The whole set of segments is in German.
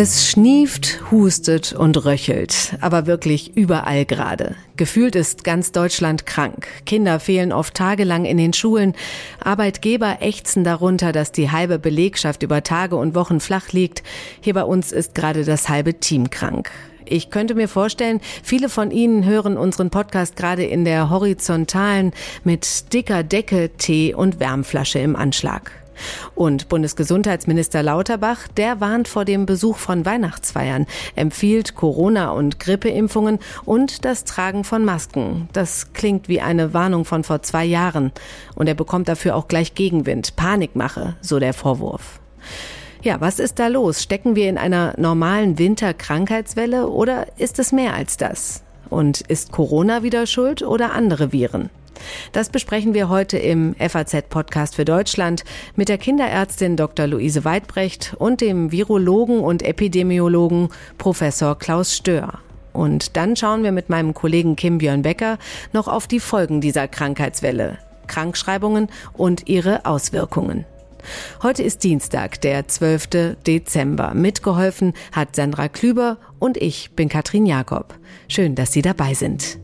Es schnieft, hustet und röchelt, aber wirklich überall gerade. Gefühlt ist ganz Deutschland krank. Kinder fehlen oft tagelang in den Schulen. Arbeitgeber ächzen darunter, dass die halbe Belegschaft über Tage und Wochen flach liegt. Hier bei uns ist gerade das halbe Team krank. Ich könnte mir vorstellen, viele von Ihnen hören unseren Podcast gerade in der horizontalen mit dicker Decke, Tee und Wärmflasche im Anschlag. Und Bundesgesundheitsminister Lauterbach, der warnt vor dem Besuch von Weihnachtsfeiern, empfiehlt Corona- und Grippeimpfungen und das Tragen von Masken. Das klingt wie eine Warnung von vor zwei Jahren. Und er bekommt dafür auch gleich Gegenwind, Panikmache, so der Vorwurf. Ja, was ist da los? Stecken wir in einer normalen Winterkrankheitswelle oder ist es mehr als das? Und ist Corona wieder schuld oder andere Viren? Das besprechen wir heute im FAZ-Podcast für Deutschland mit der Kinderärztin Dr. Luise Weidbrecht und dem Virologen und Epidemiologen Professor Klaus Stör. Und dann schauen wir mit meinem Kollegen Kim Björn Becker noch auf die Folgen dieser Krankheitswelle, Krankschreibungen und ihre Auswirkungen. Heute ist Dienstag, der 12. Dezember. Mitgeholfen hat Sandra Klüber und ich bin Katrin Jakob. Schön, dass Sie dabei sind.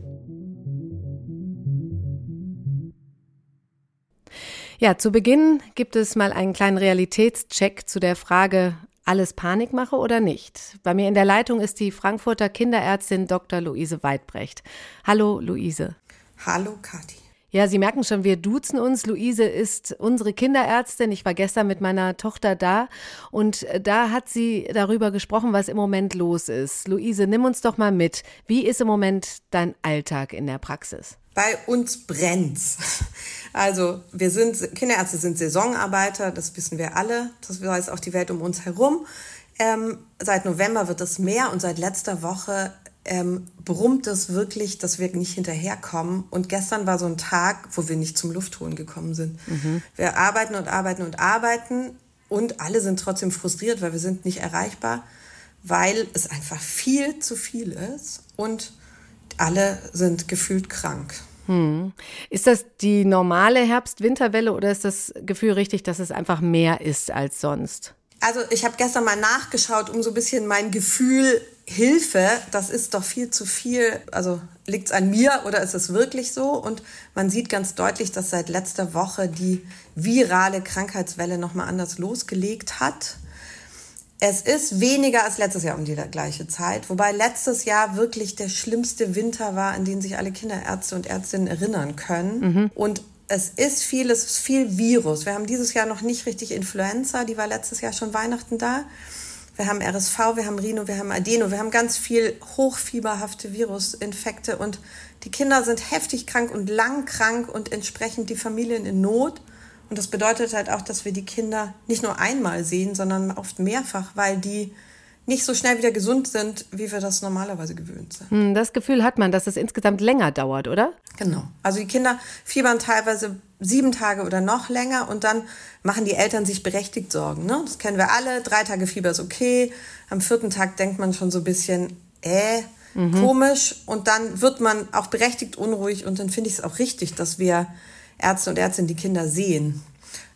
Ja, zu Beginn gibt es mal einen kleinen Realitätscheck zu der Frage, alles Panikmache oder nicht? Bei mir in der Leitung ist die Frankfurter Kinderärztin Dr. Luise Weidbrecht. Hallo, Luise. Hallo, Kathi. Ja, Sie merken schon, wir duzen uns. Luise ist unsere Kinderärztin. Ich war gestern mit meiner Tochter da und da hat sie darüber gesprochen, was im Moment los ist. Luise, nimm uns doch mal mit. Wie ist im Moment dein Alltag in der Praxis? Bei uns brennt's. Also wir sind, Kinderärzte sind Saisonarbeiter, das wissen wir alle. Das weiß auch die Welt um uns herum. Ähm, seit November wird es mehr und seit letzter Woche ähm, brummt es wirklich, dass wir nicht hinterherkommen. Und gestern war so ein Tag, wo wir nicht zum Luftholen gekommen sind. Mhm. Wir arbeiten und arbeiten und arbeiten und alle sind trotzdem frustriert, weil wir sind nicht erreichbar, weil es einfach viel zu viel ist und alle sind gefühlt krank. Hm. Ist das die normale Herbst-Winterwelle oder ist das Gefühl richtig, dass es einfach mehr ist als sonst? Also ich habe gestern mal nachgeschaut, um so ein bisschen mein Gefühl Hilfe, das ist doch viel zu viel. Also liegt es an mir oder ist es wirklich so? Und man sieht ganz deutlich, dass seit letzter Woche die virale Krankheitswelle nochmal anders losgelegt hat. Es ist weniger als letztes Jahr um die gleiche Zeit, wobei letztes Jahr wirklich der schlimmste Winter war, an den sich alle Kinderärzte und Ärztinnen erinnern können. Mhm. Und es ist viel, es ist viel Virus. Wir haben dieses Jahr noch nicht richtig Influenza, die war letztes Jahr schon Weihnachten da. Wir haben RSV, wir haben Rhino, wir haben Adeno, wir haben ganz viel hochfieberhafte Virusinfekte und die Kinder sind heftig krank und lang krank und entsprechend die Familien in Not. Und das bedeutet halt auch, dass wir die Kinder nicht nur einmal sehen, sondern oft mehrfach, weil die nicht so schnell wieder gesund sind, wie wir das normalerweise gewöhnt sind. Hm, das Gefühl hat man, dass es insgesamt länger dauert, oder? Genau. Also die Kinder fiebern teilweise sieben Tage oder noch länger und dann machen die Eltern sich berechtigt Sorgen. Ne? Das kennen wir alle. Drei Tage Fieber ist okay. Am vierten Tag denkt man schon so ein bisschen, äh, mhm. komisch. Und dann wird man auch berechtigt unruhig und dann finde ich es auch richtig, dass wir Ärzte und Ärztinnen die Kinder sehen.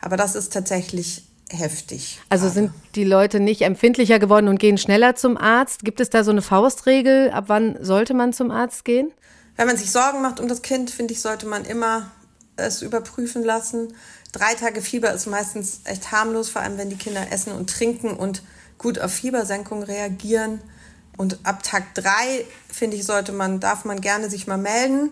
Aber das ist tatsächlich heftig. Also gerade. sind die Leute nicht empfindlicher geworden und gehen schneller zum Arzt? Gibt es da so eine Faustregel? Ab wann sollte man zum Arzt gehen? Wenn man sich Sorgen macht um das Kind, finde ich, sollte man immer es überprüfen lassen. Drei Tage Fieber ist meistens echt harmlos, vor allem wenn die Kinder essen und trinken und gut auf Fiebersenkung reagieren. Und ab Tag drei, finde ich, sollte man, darf man gerne sich mal melden.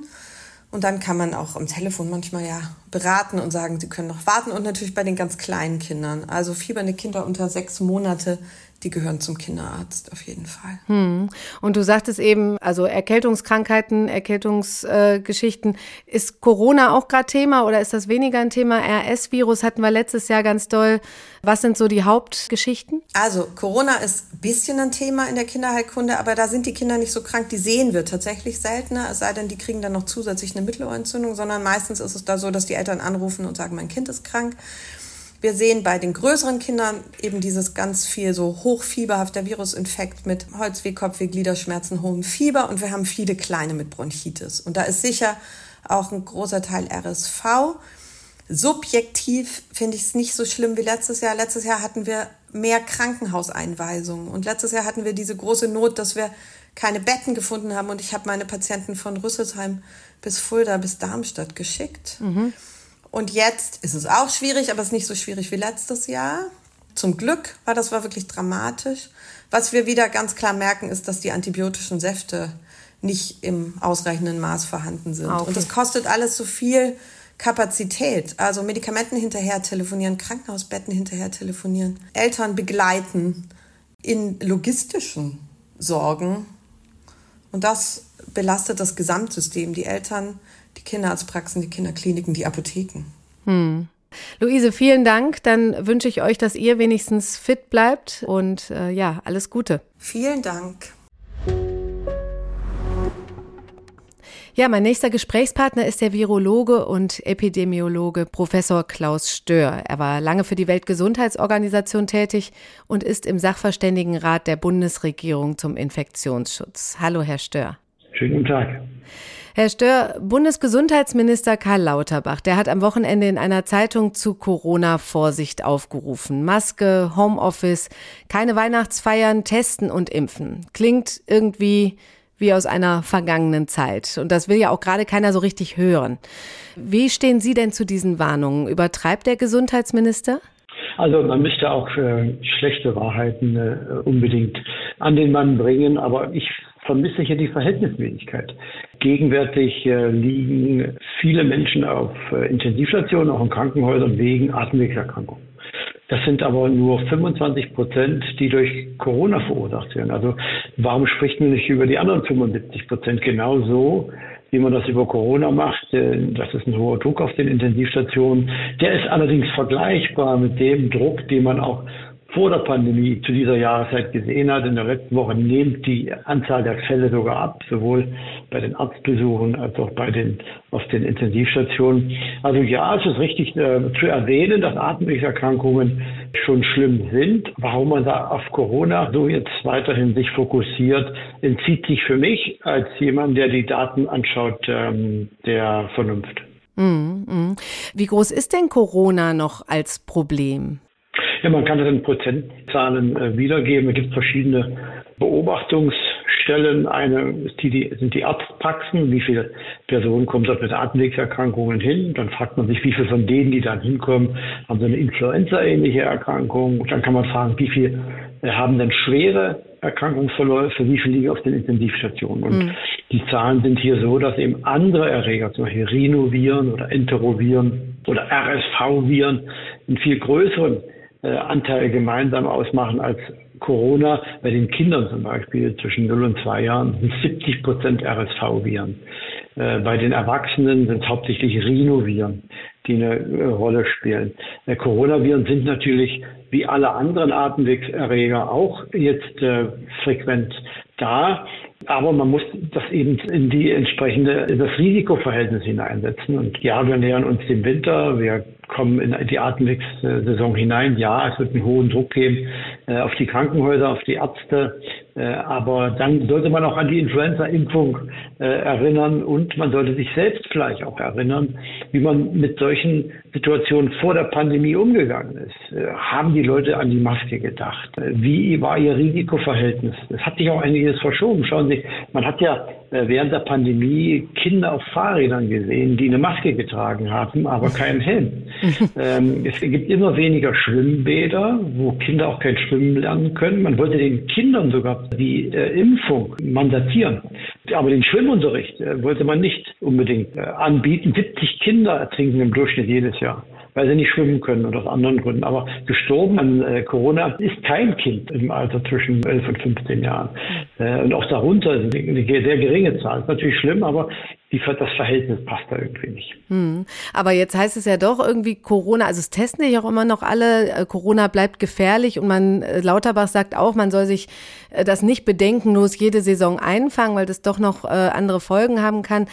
Und dann kann man auch am Telefon manchmal ja beraten und sagen, sie können noch warten. Und natürlich bei den ganz kleinen Kindern. Also fiebernde Kinder unter sechs Monate die gehören zum Kinderarzt auf jeden Fall. Hm. Und du sagtest eben, also Erkältungskrankheiten, Erkältungsgeschichten. Äh, ist Corona auch gerade Thema oder ist das weniger ein Thema? RS-Virus hatten wir letztes Jahr ganz doll. Was sind so die Hauptgeschichten? Also Corona ist ein bisschen ein Thema in der Kinderheilkunde, aber da sind die Kinder nicht so krank. Die sehen wir tatsächlich seltener, es sei denn, die kriegen dann noch zusätzlich eine Mittelohrentzündung, sondern meistens ist es da so, dass die Eltern anrufen und sagen, mein Kind ist krank. Wir sehen bei den größeren Kindern eben dieses ganz viel so hochfieberhafter Virusinfekt mit Holzweh, Kopfweh, Gliederschmerzen, hohem Fieber und wir haben viele kleine mit Bronchitis. Und da ist sicher auch ein großer Teil RSV. Subjektiv finde ich es nicht so schlimm wie letztes Jahr. Letztes Jahr hatten wir mehr Krankenhauseinweisungen und letztes Jahr hatten wir diese große Not, dass wir keine Betten gefunden haben und ich habe meine Patienten von Rüsselsheim bis Fulda bis Darmstadt geschickt. Mhm. Und jetzt ist es auch schwierig, aber es ist nicht so schwierig wie letztes Jahr. Zum Glück war das war wirklich dramatisch. Was wir wieder ganz klar merken, ist, dass die antibiotischen Säfte nicht im ausreichenden Maß vorhanden sind. Ah, okay. Und das kostet alles so viel Kapazität. Also Medikamenten hinterher telefonieren, Krankenhausbetten hinterher telefonieren, Eltern begleiten in logistischen Sorgen. Und das belastet das Gesamtsystem, die Eltern, die Kinderarztpraxen, die Kinderkliniken, die Apotheken. Hm. Luise, vielen Dank. Dann wünsche ich euch, dass ihr wenigstens fit bleibt und äh, ja, alles Gute. Vielen Dank. Ja, mein nächster Gesprächspartner ist der Virologe und Epidemiologe Professor Klaus Stör. Er war lange für die Weltgesundheitsorganisation tätig und ist im Sachverständigenrat der Bundesregierung zum Infektionsschutz. Hallo, Herr Stör. Schönen guten Tag. Herr Stör, Bundesgesundheitsminister Karl Lauterbach, der hat am Wochenende in einer Zeitung zu Corona-Vorsicht aufgerufen. Maske, Homeoffice, keine Weihnachtsfeiern, testen und impfen. Klingt irgendwie wie aus einer vergangenen Zeit. Und das will ja auch gerade keiner so richtig hören. Wie stehen Sie denn zu diesen Warnungen? Übertreibt der Gesundheitsminister? Also man müsste auch äh, schlechte Wahrheiten äh, unbedingt an den Mann bringen, aber ich vermisse hier die Verhältnismäßigkeit. Gegenwärtig äh, liegen viele Menschen auf äh, Intensivstationen, auch in Krankenhäusern wegen Atemwegserkrankungen. Das sind aber nur 25 Prozent, die durch Corona verursacht werden. Also warum spricht man nicht über die anderen 75 Prozent genauso, wie man das über Corona macht? Das ist ein hoher Druck auf den Intensivstationen. Der ist allerdings vergleichbar mit dem Druck, den man auch vor der Pandemie zu dieser Jahreszeit gesehen hat. In der letzten Woche nimmt die Anzahl der Fälle sogar ab, sowohl bei den Arztbesuchen als auch bei den auf den Intensivstationen. Also ja, es ist richtig äh, zu erwähnen, dass Atemwegserkrankungen schon schlimm sind. Warum man da auf Corona so jetzt weiterhin sich fokussiert, entzieht sich für mich als jemand, der die Daten anschaut, ähm, der Vernunft. Mm, mm. Wie groß ist denn Corona noch als Problem? Ja, man kann das in Prozentzahlen äh, wiedergeben. Es gibt verschiedene Beobachtungsstellen. Eine die, die, sind die Arztpraxen. Wie viele Personen kommen dort mit Atemwegserkrankungen hin? Dann fragt man sich, wie viele von denen, die dann hinkommen, haben so eine Influenza-ähnliche Erkrankung. Dann kann man fragen, wie viele äh, haben denn schwere Erkrankungsverläufe, wie viele liegen auf den Intensivstationen. Und mhm. die Zahlen sind hier so, dass eben andere Erreger, zum Beispiel Rhinoviren oder Enteroviren oder RSV-Viren, einen viel größeren Anteil gemeinsam ausmachen als Corona. Bei den Kindern zum Beispiel zwischen 0 und 2 Jahren sind 70 Prozent RSV-Viren. Äh, bei den Erwachsenen sind es hauptsächlich Rhinoviren, die eine äh, Rolle spielen. Coronaviren sind natürlich wie alle anderen Atemwegserreger auch jetzt äh, frequent da. Aber man muss das eben in die entsprechende, in das Risikoverhältnis hineinsetzen. Und ja, wir nähern uns dem Winter. Wir kommen in die Atemwegssaison hinein. Ja, es wird einen hohen Druck geben äh, auf die Krankenhäuser, auf die Ärzte. Äh, aber dann sollte man auch an die Influenza-Impfung äh, erinnern und man sollte sich selbst vielleicht auch erinnern, wie man mit solchen Situationen vor der Pandemie umgegangen ist. Äh, haben die Leute an die Maske gedacht? Äh, wie war ihr Risikoverhältnis? Es hat sich auch einiges verschoben. Schauen Sie, man hat ja während der Pandemie Kinder auf Fahrrädern gesehen, die eine Maske getragen haben, aber keinen Helm. ähm, es gibt immer weniger Schwimmbäder, wo Kinder auch kein Schwimmen lernen können. Man wollte den Kindern sogar die äh, Impfung mandatieren. Aber den Schwimmunterricht äh, wollte man nicht unbedingt äh, anbieten. 70 Kinder ertrinken im Durchschnitt jedes Jahr weil sie nicht schwimmen können oder aus anderen Gründen. Aber gestorben an äh, Corona ist kein Kind im Alter zwischen 11 und 15 Jahren. Äh, und auch darunter eine, eine sehr geringe Zahl. Ist natürlich schlimm, aber die, das Verhältnis passt da irgendwie nicht. Hm. Aber jetzt heißt es ja doch irgendwie Corona, also es testen sich auch immer noch alle, äh, Corona bleibt gefährlich und man, äh, Lauterbach sagt auch, man soll sich äh, das nicht bedenkenlos jede Saison einfangen, weil das doch noch andere Folgen haben kann.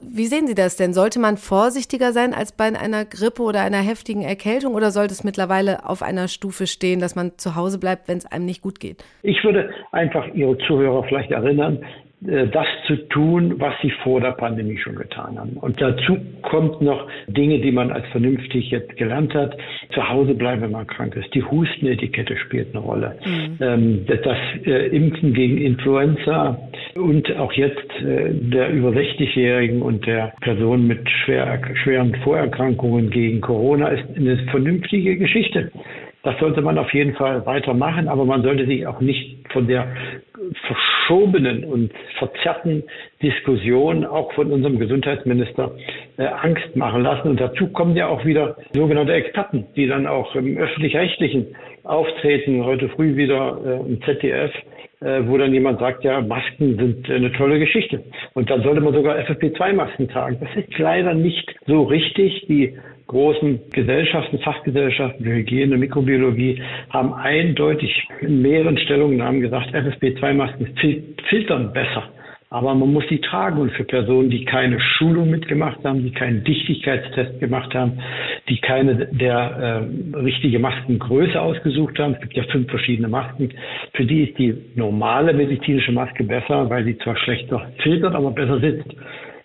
Wie sehen Sie das denn? Sollte man vorsichtiger sein als bei einer Grippe oder einer heftigen Erkältung oder sollte es mittlerweile auf einer Stufe stehen, dass man zu Hause bleibt, wenn es einem nicht gut geht? Ich würde einfach Ihre Zuhörer vielleicht erinnern, das zu tun, was sie vor der Pandemie schon getan haben. Und dazu kommt noch Dinge, die man als vernünftig jetzt gelernt hat. Zu Hause bleiben, wenn man krank ist. Die Hustenetikette spielt eine Rolle. Mhm. Ähm, das äh, Impfen gegen Influenza und auch jetzt äh, der über 60-Jährigen und der Personen mit schwer, schweren Vorerkrankungen gegen Corona ist eine vernünftige Geschichte. Das sollte man auf jeden Fall weitermachen, aber man sollte sich auch nicht von der verschobenen und verzerrten Diskussion auch von unserem Gesundheitsminister äh, Angst machen lassen. Und dazu kommen ja auch wieder sogenannte Experten, die dann auch im öffentlich-rechtlichen auftreten, heute früh wieder äh, im ZDF äh, wo dann jemand sagt, ja, Masken sind eine tolle Geschichte. Und dann sollte man sogar FFP2-Masken tragen. Das ist leider nicht so richtig. Die großen Gesellschaften, Fachgesellschaften für Hygiene, Mikrobiologie haben eindeutig in mehreren Stellungnahmen gesagt, FFP2-Masken filtern besser aber man muss sie tragen. Und für Personen, die keine Schulung mitgemacht haben, die keinen Dichtigkeitstest gemacht haben, die keine der äh, richtige Maskengröße ausgesucht haben, es gibt ja fünf verschiedene Masken, für die ist die normale medizinische Maske besser, weil sie zwar schlechter filtert, aber besser sitzt.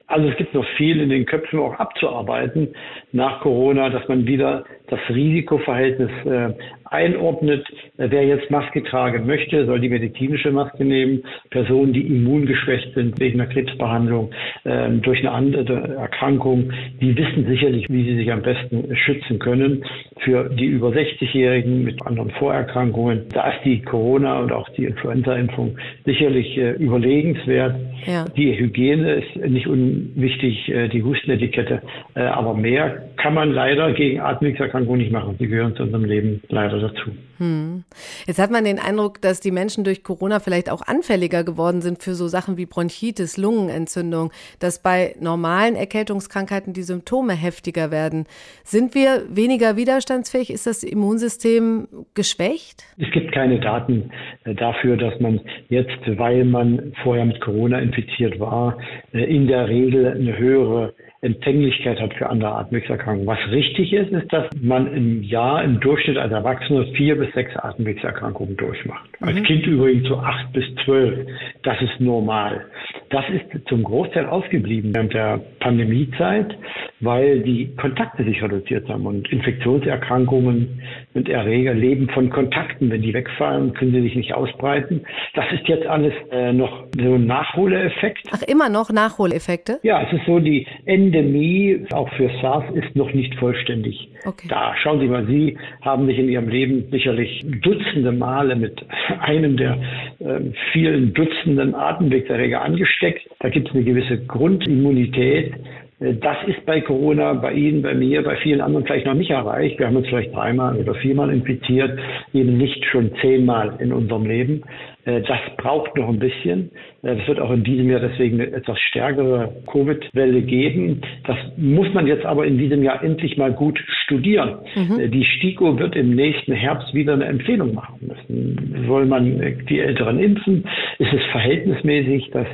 Also es gibt noch viel in den Köpfen auch abzuarbeiten nach Corona, dass man wieder das Risikoverhältnis äh, einordnet. Wer jetzt Maske tragen möchte, soll die medizinische Maske nehmen. Personen, die immungeschwächt sind wegen einer Krebsbehandlung, äh, durch eine andere Erkrankung, die wissen sicherlich, wie sie sich am besten schützen können. Für die über 60-Jährigen mit anderen Vorerkrankungen, da ist die Corona und auch die Influenza-Impfung sicherlich äh, überlegenswert. Ja. Die Hygiene ist nicht unwichtig, äh, die Hustenetikette, äh, aber mehr kann man leider gegen Atemwegserkrankungen nicht machen. Sie gehören zu unserem Leben leider dazu. Hm. Jetzt hat man den Eindruck, dass die Menschen durch Corona vielleicht auch anfälliger geworden sind für so Sachen wie Bronchitis, Lungenentzündung, dass bei normalen Erkältungskrankheiten die Symptome heftiger werden. Sind wir weniger widerstandsfähig? Ist das Immunsystem geschwächt? Es gibt keine Daten äh, dafür, dass man jetzt, weil man vorher mit Corona infiziert war, äh, in der Regel eine höhere Empfänglichkeit hat für andere Atemwegserkrankungen. Was richtig ist, ist, dass man im Jahr im Durchschnitt als Erwachsener vier bis sechs Atemwegserkrankungen durchmacht. Mhm. Als Kind übrigens so acht bis zwölf. Das ist normal. Das ist zum Großteil ausgeblieben während der Pandemiezeit, weil die Kontakte sich reduziert haben und Infektionserkrankungen und Erreger leben von Kontakten. Wenn die wegfallen, können sie sich nicht ausbreiten. Das ist jetzt alles äh, noch so ein Nachholeffekt. Ach, immer noch Nachholeffekte? Ja, es ist so, die Endemie, auch für SARS, ist noch nicht vollständig okay. da. Schauen Sie mal, Sie haben sich in Ihrem Leben sicherlich Dutzende Male mit einem der äh, vielen Dutzenden Atemwegserreger angesteckt. Da gibt es eine gewisse Grundimmunität. Äh, das ist bei Corona, bei Ihnen, bei mir, bei vielen anderen vielleicht noch nicht erreicht. Wir haben uns vielleicht dreimal oder viermal infiziert, eben nicht schon zehnmal in unserem Leben. Äh, das braucht noch ein bisschen. Es äh, wird auch in diesem Jahr deswegen eine etwas stärkere Covid-Welle geben. Das muss man jetzt aber in diesem Jahr endlich mal gut studieren. Mhm. Die STIKO wird im nächsten Herbst wieder eine Empfehlung machen müssen. Soll man die Älteren impfen? Ist es verhältnismäßig, dass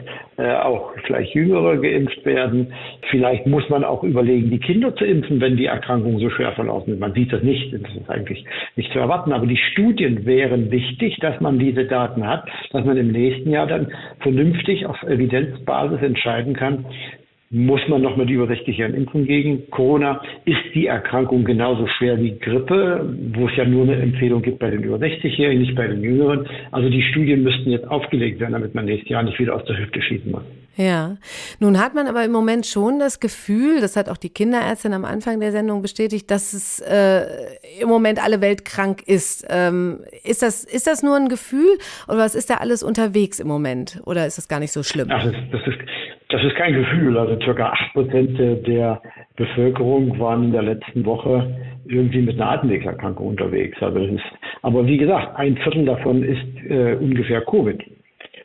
auch vielleicht Jüngere geimpft werden? Vielleicht muss man auch überlegen, die Kinder zu impfen, wenn die Erkrankungen so schwer verlaufen sind. Man sieht das nicht. Das ist eigentlich nicht zu erwarten. Aber die Studien wären wichtig, dass man diese Daten hat dass man im nächsten Jahr dann vernünftig auf Evidenzbasis entscheiden kann, muss man noch mit über 60 Jahren impfen gegen Corona? Ist die Erkrankung genauso schwer wie Grippe, wo es ja nur eine Empfehlung gibt bei den über 60-Jährigen, nicht bei den Jüngeren? Also die Studien müssten jetzt aufgelegt werden, damit man nächstes Jahr nicht wieder aus der Hüfte schießen muss. Ja, nun hat man aber im Moment schon das Gefühl, das hat auch die Kinderärztin am Anfang der Sendung bestätigt, dass es äh, im Moment alle Welt krank ist. Ähm, ist, das, ist das nur ein Gefühl oder was ist da alles unterwegs im Moment? Oder ist das gar nicht so schlimm? Ach, das, das, ist, das ist kein Gefühl. Also circa acht Prozent der Bevölkerung waren in der letzten Woche irgendwie mit einer Atemwegserkrankung unterwegs. Also ist, aber wie gesagt, ein Viertel davon ist äh, ungefähr Covid.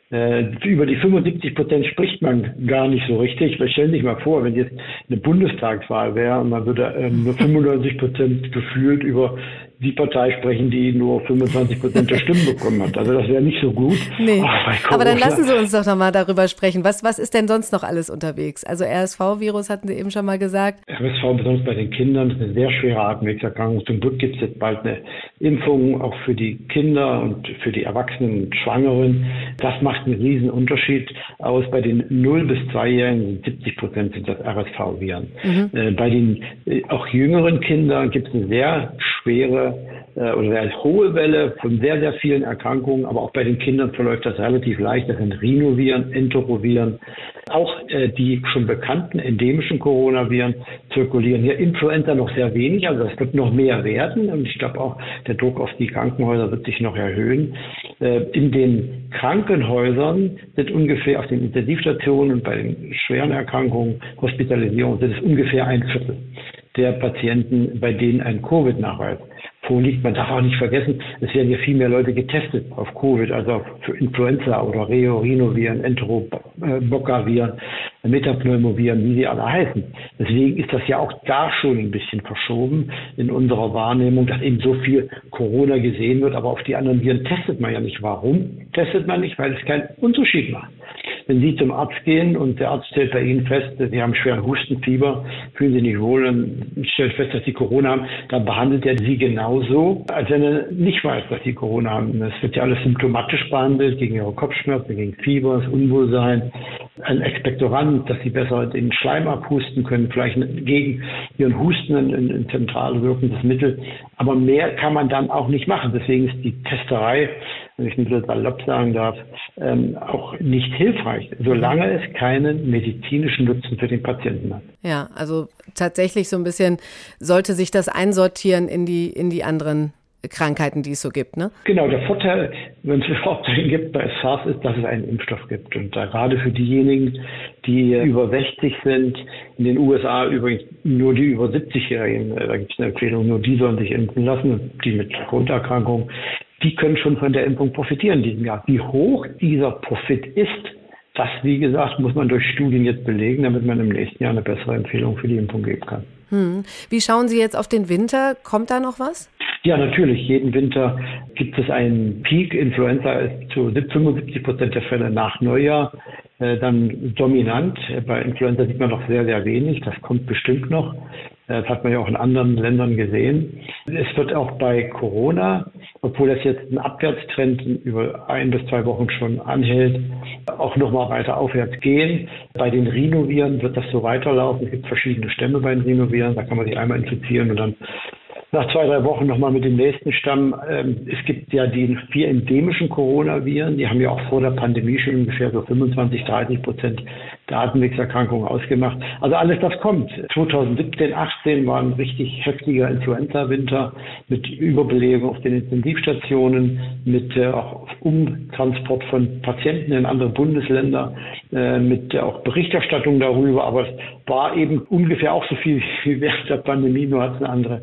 Äh, über die 75 Prozent spricht man gar nicht so richtig. Weil stellen sich mal vor, wenn jetzt eine Bundestagswahl wäre und man würde äh, nur 95 Prozent gefühlt über die Partei sprechen, die nur 25 Prozent der Stimmen bekommen hat. Also das wäre nicht so gut. Nee. Oh, Aber dann lassen Sie uns doch nochmal darüber sprechen. Was, was ist denn sonst noch alles unterwegs? Also RSV-Virus hatten Sie eben schon mal gesagt. RSV besonders bei den Kindern ist eine sehr schwere Atemwegserkrankung. Zum Glück gibt es jetzt bald eine Impfungen auch für die Kinder und für die Erwachsenen und Schwangeren. Das macht einen riesen Unterschied aus. Bei den 0 bis 2-Jährigen sind 70 Prozent sind das RSV-Viren. Mhm. Äh, bei den äh, auch jüngeren Kindern gibt es eine sehr schwere äh, oder eine hohe Welle von sehr, sehr vielen Erkrankungen. Aber auch bei den Kindern verläuft das relativ leicht. Das sind Rhinoviren, Enteroviren, auch äh, die schon bekannten endemischen Coronaviren zirkulieren. Hier Influenza noch sehr wenig, also es wird noch mehr werden. Und ich glaube auch, der Druck auf die Krankenhäuser wird sich noch erhöhen. Äh, in den Krankenhäusern sind ungefähr auf den Intensivstationen und bei den schweren Erkrankungen, Hospitalisierung, sind es ungefähr ein Viertel der Patienten, bei denen ein Covid-Nachweis vorliegt. Man darf auch nicht vergessen, es werden ja viel mehr Leute getestet auf Covid, also für Influenza oder Reo, Rhinoviren, Enterobocca-Viren, Metapneumoviren, wie sie alle heißen. Deswegen ist das ja auch da schon ein bisschen verschoben in unserer Wahrnehmung, dass eben so viel Corona gesehen wird, aber auf die anderen Viren testet man ja nicht. Warum testet man nicht? Weil es keinen Unterschied macht. Wenn Sie zum Arzt gehen und der Arzt stellt bei Ihnen fest, Sie haben schweren Hustenfieber, fühlen Sie nicht wohl und stellt fest, dass Sie Corona haben, dann behandelt er Sie genauso, als wenn er nicht weiß, dass Sie Corona haben. Es wird ja alles symptomatisch behandelt, gegen Ihre Kopfschmerzen, gegen Fieber, das Unwohlsein, ein Expektorant, dass Sie besser den Schleim abhusten können, vielleicht gegen Ihren Husten ein, ein zentral wirkendes Mittel. Aber mehr kann man dann auch nicht machen. Deswegen ist die Testerei wenn ich ein bisschen salopp sagen darf, ähm, auch nicht hilfreich, solange es keinen medizinischen Nutzen für den Patienten hat. Ja, also tatsächlich so ein bisschen sollte sich das einsortieren in die, in die anderen Krankheiten, die es so gibt, ne? Genau, der Vorteil, wenn es überhaupt einen gibt bei SARS, ist, dass es einen Impfstoff gibt. Und da gerade für diejenigen, die über 60 sind, in den USA übrigens nur die über 70-Jährigen, äh, da gibt es eine Empfehlung, nur die sollen sich impfen lassen, die mit Grunderkrankungen, die können schon von der Impfung profitieren in diesem Jahr. Wie hoch dieser Profit ist, das, wie gesagt, muss man durch Studien jetzt belegen, damit man im nächsten Jahr eine bessere Empfehlung für die Impfung geben kann. Hm. Wie schauen Sie jetzt auf den Winter? Kommt da noch was? Ja, natürlich. Jeden Winter gibt es einen Peak. Influenza ist zu 75 Prozent der Fälle nach Neujahr äh, dann dominant. Bei Influenza sieht man noch sehr, sehr wenig. Das kommt bestimmt noch. Das hat man ja auch in anderen Ländern gesehen. Es wird auch bei Corona, obwohl das jetzt ein Abwärtstrend über ein bis zwei Wochen schon anhält, auch nochmal weiter aufwärts gehen. Bei den Rhinoviren wird das so weiterlaufen. Es gibt verschiedene Stämme bei den Rhinoviren. Da kann man sich einmal infizieren und dann nach zwei, drei Wochen nochmal mit dem nächsten Stamm. Ähm, es gibt ja die vier endemischen Coronaviren, die haben ja auch vor der Pandemie schon ungefähr so 25, 30 Prozent der Atemwegserkrankungen ausgemacht. Also alles das kommt. 2017, 18 war ein richtig heftiger Influenza-Winter mit Überbelegung auf den Intensivstationen, mit äh, auch Umtransport von Patienten in andere Bundesländer, äh, mit äh, auch Berichterstattung darüber. Aber es war eben ungefähr auch so viel wie während der Pandemie, nur hat es eine andere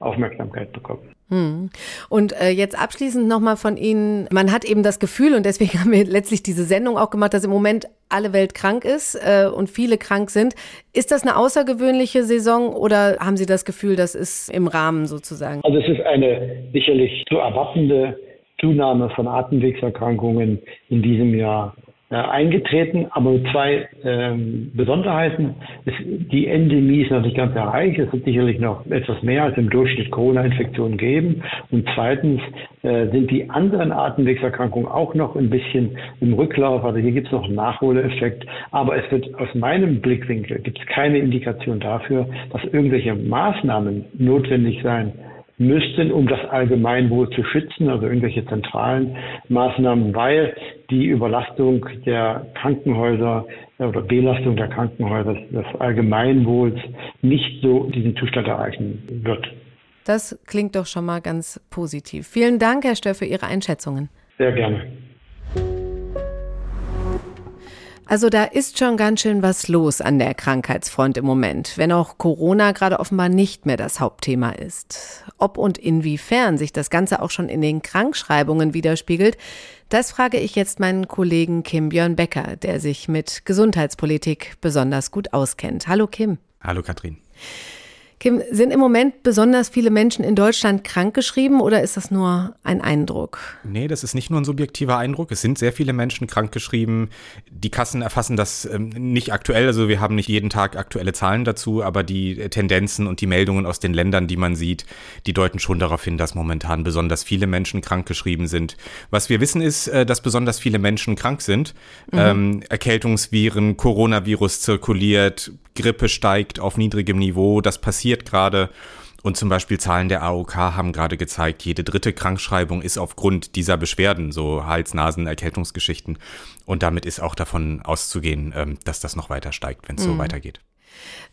Aufmerksamkeit bekommen. Hm. Und äh, jetzt abschließend nochmal von Ihnen, man hat eben das Gefühl, und deswegen haben wir letztlich diese Sendung auch gemacht, dass im Moment alle Welt krank ist äh, und viele krank sind. Ist das eine außergewöhnliche Saison oder haben Sie das Gefühl, das ist im Rahmen sozusagen? Also es ist eine sicherlich zu erwartende Zunahme von Atemwegserkrankungen in diesem Jahr eingetreten, aber mit zwei ähm, Besonderheiten. Es, die Endemie ist noch nicht ganz erreicht. Es wird sicherlich noch etwas mehr als im Durchschnitt Corona-Infektionen geben. Und zweitens äh, sind die anderen Atemwegserkrankungen auch noch ein bisschen im Rücklauf. Also hier gibt es noch einen Nachholeffekt. Aber es wird aus meinem Blickwinkel gibt es keine Indikation dafür, dass irgendwelche Maßnahmen notwendig sein müssten, um das Allgemeinwohl zu schützen, also irgendwelche zentralen Maßnahmen, weil die Überlastung der Krankenhäuser äh, oder Belastung der Krankenhäuser des Allgemeinwohls nicht so diesen Zustand erreichen wird. Das klingt doch schon mal ganz positiv. Vielen Dank, Herr Stöff, für Ihre Einschätzungen. Sehr gerne. Also da ist schon ganz schön was los an der Krankheitsfront im Moment, wenn auch Corona gerade offenbar nicht mehr das Hauptthema ist. Ob und inwiefern sich das Ganze auch schon in den Krankschreibungen widerspiegelt, das frage ich jetzt meinen Kollegen Kim Björn Becker, der sich mit Gesundheitspolitik besonders gut auskennt. Hallo Kim. Hallo Katrin. Kim, sind im Moment besonders viele Menschen in Deutschland krankgeschrieben oder ist das nur ein Eindruck? Nee, das ist nicht nur ein subjektiver Eindruck. Es sind sehr viele Menschen krankgeschrieben. Die Kassen erfassen das ähm, nicht aktuell. Also wir haben nicht jeden Tag aktuelle Zahlen dazu, aber die Tendenzen und die Meldungen aus den Ländern, die man sieht, die deuten schon darauf hin, dass momentan besonders viele Menschen krankgeschrieben sind. Was wir wissen ist, äh, dass besonders viele Menschen krank sind. Mhm. Ähm, Erkältungsviren, Coronavirus zirkuliert, Grippe steigt auf niedrigem Niveau. Das passiert gerade. Und zum Beispiel Zahlen der AOK haben gerade gezeigt, jede dritte Krankschreibung ist aufgrund dieser Beschwerden, so Hals, Nasen, Erkältungsgeschichten. Und damit ist auch davon auszugehen, ähm, dass das noch weiter steigt, wenn es mhm. so weitergeht.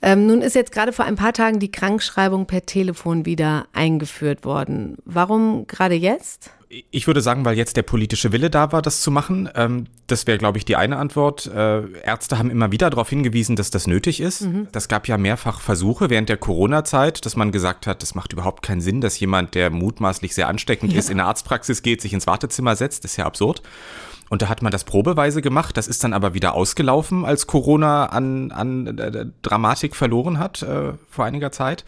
Ähm, nun ist jetzt gerade vor ein paar Tagen die Krankschreibung per Telefon wieder eingeführt worden. Warum gerade jetzt? Ich würde sagen, weil jetzt der politische Wille da war, das zu machen. Ähm, das wäre, glaube ich, die eine Antwort. Äh, Ärzte haben immer wieder darauf hingewiesen, dass das nötig ist. Mhm. Das gab ja mehrfach Versuche während der Corona-Zeit, dass man gesagt hat, das macht überhaupt keinen Sinn, dass jemand, der mutmaßlich sehr ansteckend ja. ist, in eine Arztpraxis geht, sich ins Wartezimmer setzt. Das ist ja absurd. Und da hat man das probeweise gemacht. Das ist dann aber wieder ausgelaufen, als Corona an, an äh, Dramatik verloren hat äh, vor einiger Zeit.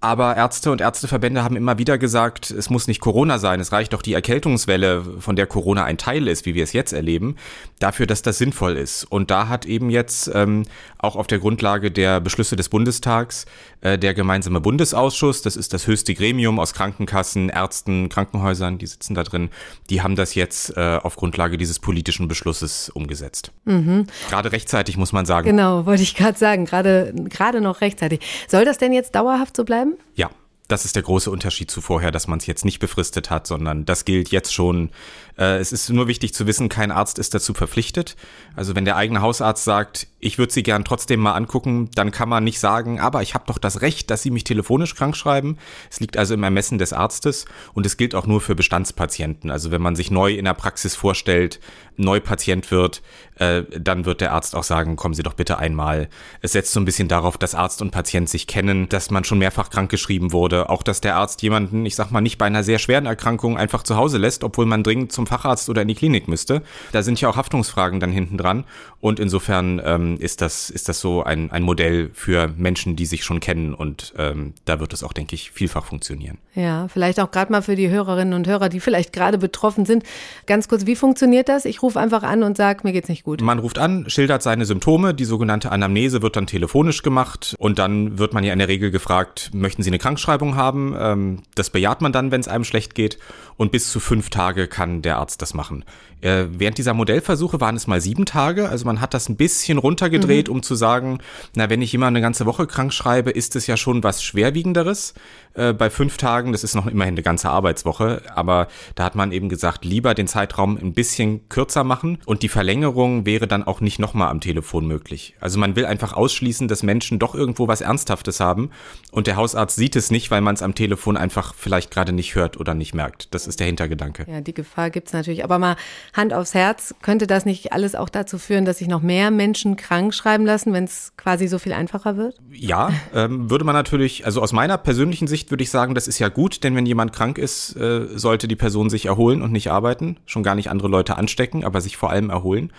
Aber Ärzte und Ärzteverbände haben immer wieder gesagt, es muss nicht Corona sein, es reicht doch die Erkältungswelle, von der Corona ein Teil ist, wie wir es jetzt erleben, dafür, dass das sinnvoll ist. Und da hat eben jetzt ähm, auch auf der Grundlage der Beschlüsse des Bundestags äh, der gemeinsame Bundesausschuss, das ist das höchste Gremium aus Krankenkassen, Ärzten, Krankenhäusern, die sitzen da drin, die haben das jetzt äh, auf Grundlage dieses politischen Beschlusses umgesetzt. Mhm. Gerade rechtzeitig, muss man sagen. Genau, wollte ich gerade sagen, gerade gerade noch rechtzeitig. Soll das denn jetzt dauerhaft so bleiben? Bleiben? Ja, das ist der große Unterschied zu vorher, dass man es jetzt nicht befristet hat, sondern das gilt jetzt schon. Äh, es ist nur wichtig zu wissen, kein Arzt ist dazu verpflichtet. Also wenn der eigene Hausarzt sagt, ich würde Sie gern trotzdem mal angucken, dann kann man nicht sagen, aber ich habe doch das Recht, dass Sie mich telefonisch krank schreiben. Es liegt also im Ermessen des Arztes und es gilt auch nur für Bestandspatienten. Also wenn man sich neu in der Praxis vorstellt, neu Patient wird, äh, dann wird der Arzt auch sagen, kommen Sie doch bitte einmal. Es setzt so ein bisschen darauf, dass Arzt und Patient sich kennen, dass man schon mehrfach krankgeschrieben wurde, auch dass der Arzt jemanden, ich sag mal, nicht bei einer sehr schweren Erkrankung einfach zu Hause lässt, obwohl man dringend zum Facharzt oder in die Klinik müsste. Da sind ja auch Haftungsfragen dann hinten dran und insofern ähm, ist das ist das so ein, ein Modell für Menschen, die sich schon kennen und ähm, da wird es auch, denke ich, vielfach funktionieren. Ja, vielleicht auch gerade mal für die Hörerinnen und Hörer, die vielleicht gerade betroffen sind. Ganz kurz, wie funktioniert das? Ich rufe einfach an und sage, mir geht's nicht gut. Man ruft an, schildert seine Symptome, die sogenannte Anamnese wird dann telefonisch gemacht und dann wird man ja in der Regel gefragt, möchten Sie eine Krankschreibung haben? Ähm, das bejaht man dann, wenn es einem schlecht geht und bis zu fünf Tage kann der Arzt das machen. Äh, während dieser Modellversuche waren es mal sieben Tage. Also man hat das ein bisschen runtergedreht, mhm. um zu sagen, na, wenn ich jemand eine ganze Woche krank schreibe, ist es ja schon was Schwerwiegenderes. Äh, bei fünf Tagen, das ist noch immerhin eine ganze Arbeitswoche, aber da hat man eben gesagt, lieber den Zeitraum ein bisschen kürzer machen und die Verlängerung wäre dann auch nicht nochmal am Telefon möglich. Also man will einfach ausschließen, dass Menschen doch irgendwo was Ernsthaftes haben und der Hausarzt sieht es nicht, weil man es am Telefon einfach vielleicht gerade nicht hört oder nicht merkt. Das ist der Hintergedanke. Ja, die Gefahr gibt es natürlich. Aber mal Hand aufs Herz, könnte das nicht alles auch dazu führen, dass sich noch mehr Menschen krank schreiben lassen, wenn es quasi so viel einfacher wird? Ja, ähm, würde man natürlich, also aus meiner persönlichen Sicht würde ich sagen, das ist ja gut, denn wenn jemand krank ist, äh, sollte die Person sich erholen und nicht arbeiten, schon gar nicht andere Leute anstecken, aber sich vor allem erholen.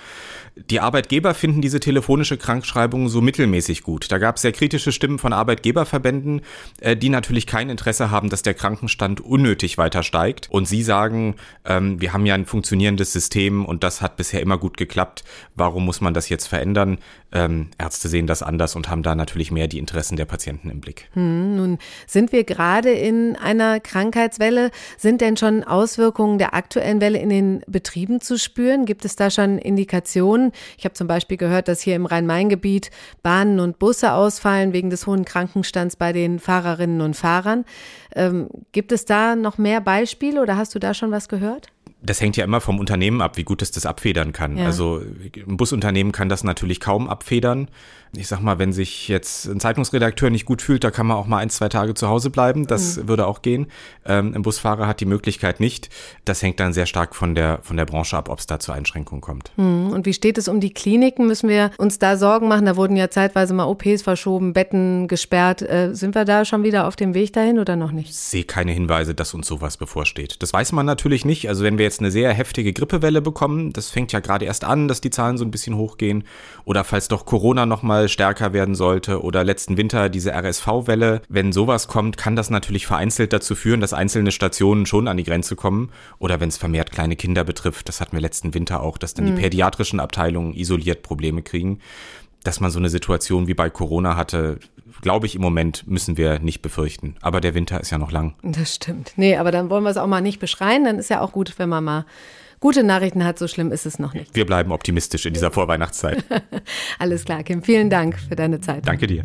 Die Arbeitgeber finden diese telefonische Krankschreibung so mittelmäßig gut. Da gab es sehr kritische Stimmen von Arbeitgeberverbänden, äh, die natürlich kein Interesse haben, dass der Krankenstand unnötig weiter steigt. Und sie sagen, ähm, wir haben ja ein funktionierendes System und das hat bisher immer gut geklappt. Warum muss man das jetzt verändern? Ähm, Ärzte sehen das anders und haben da natürlich mehr die Interessen der Patienten im Blick. Hm, nun sind wir gerade in einer Krankheitswelle. Sind denn schon Auswirkungen der aktuellen Welle in den Betrieben zu spüren? Gibt es da schon Indikationen? Ich habe zum Beispiel gehört, dass hier im Rhein-Main-Gebiet Bahnen und Busse ausfallen wegen des hohen Krankenstands bei den Fahrerinnen und Fahrern. Ähm, gibt es da noch mehr Beispiele oder hast du da schon was gehört? Das hängt ja immer vom Unternehmen ab, wie gut es das abfedern kann. Ja. Also ein Busunternehmen kann das natürlich kaum abfedern ich sag mal, wenn sich jetzt ein Zeitungsredakteur nicht gut fühlt, da kann man auch mal ein, zwei Tage zu Hause bleiben. Das mhm. würde auch gehen. Ähm, ein Busfahrer hat die Möglichkeit nicht. Das hängt dann sehr stark von der, von der Branche ab, ob es da zu Einschränkungen kommt. Mhm. Und wie steht es um die Kliniken? Müssen wir uns da Sorgen machen? Da wurden ja zeitweise mal OPs verschoben, Betten gesperrt. Äh, sind wir da schon wieder auf dem Weg dahin oder noch nicht? Ich sehe keine Hinweise, dass uns sowas bevorsteht. Das weiß man natürlich nicht. Also wenn wir jetzt eine sehr heftige Grippewelle bekommen, das fängt ja gerade erst an, dass die Zahlen so ein bisschen hochgehen, oder falls doch Corona nochmal stärker werden sollte oder letzten Winter diese RSV-Welle, wenn sowas kommt, kann das natürlich vereinzelt dazu führen, dass einzelne Stationen schon an die Grenze kommen. Oder wenn es vermehrt kleine Kinder betrifft, das hatten wir letzten Winter auch, dass dann mhm. die pädiatrischen Abteilungen isoliert Probleme kriegen. Dass man so eine Situation wie bei Corona hatte, glaube ich, im Moment müssen wir nicht befürchten. Aber der Winter ist ja noch lang. Das stimmt. Nee, aber dann wollen wir es auch mal nicht beschreien. Dann ist ja auch gut, wenn man mal gute Nachrichten hat. So schlimm ist es noch nicht. Wir bleiben optimistisch in dieser Vorweihnachtszeit. Alles klar, Kim. Vielen Dank für deine Zeit. Danke dir.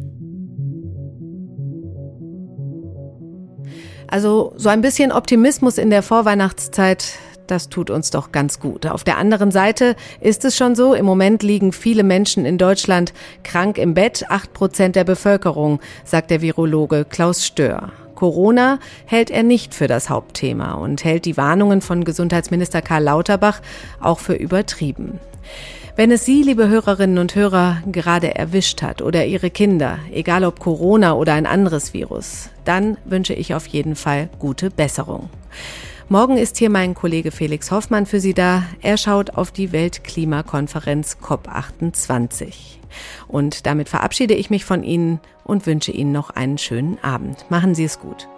Also so ein bisschen Optimismus in der Vorweihnachtszeit, das tut uns doch ganz gut. Auf der anderen Seite ist es schon so, im Moment liegen viele Menschen in Deutschland krank im Bett, acht Prozent der Bevölkerung, sagt der Virologe Klaus Stör. Corona hält er nicht für das Hauptthema und hält die Warnungen von Gesundheitsminister Karl Lauterbach auch für übertrieben. Wenn es Sie, liebe Hörerinnen und Hörer, gerade erwischt hat oder Ihre Kinder, egal ob Corona oder ein anderes Virus, dann wünsche ich auf jeden Fall gute Besserung. Morgen ist hier mein Kollege Felix Hoffmann für Sie da. Er schaut auf die Weltklimakonferenz COP28. Und damit verabschiede ich mich von Ihnen und wünsche Ihnen noch einen schönen Abend. Machen Sie es gut.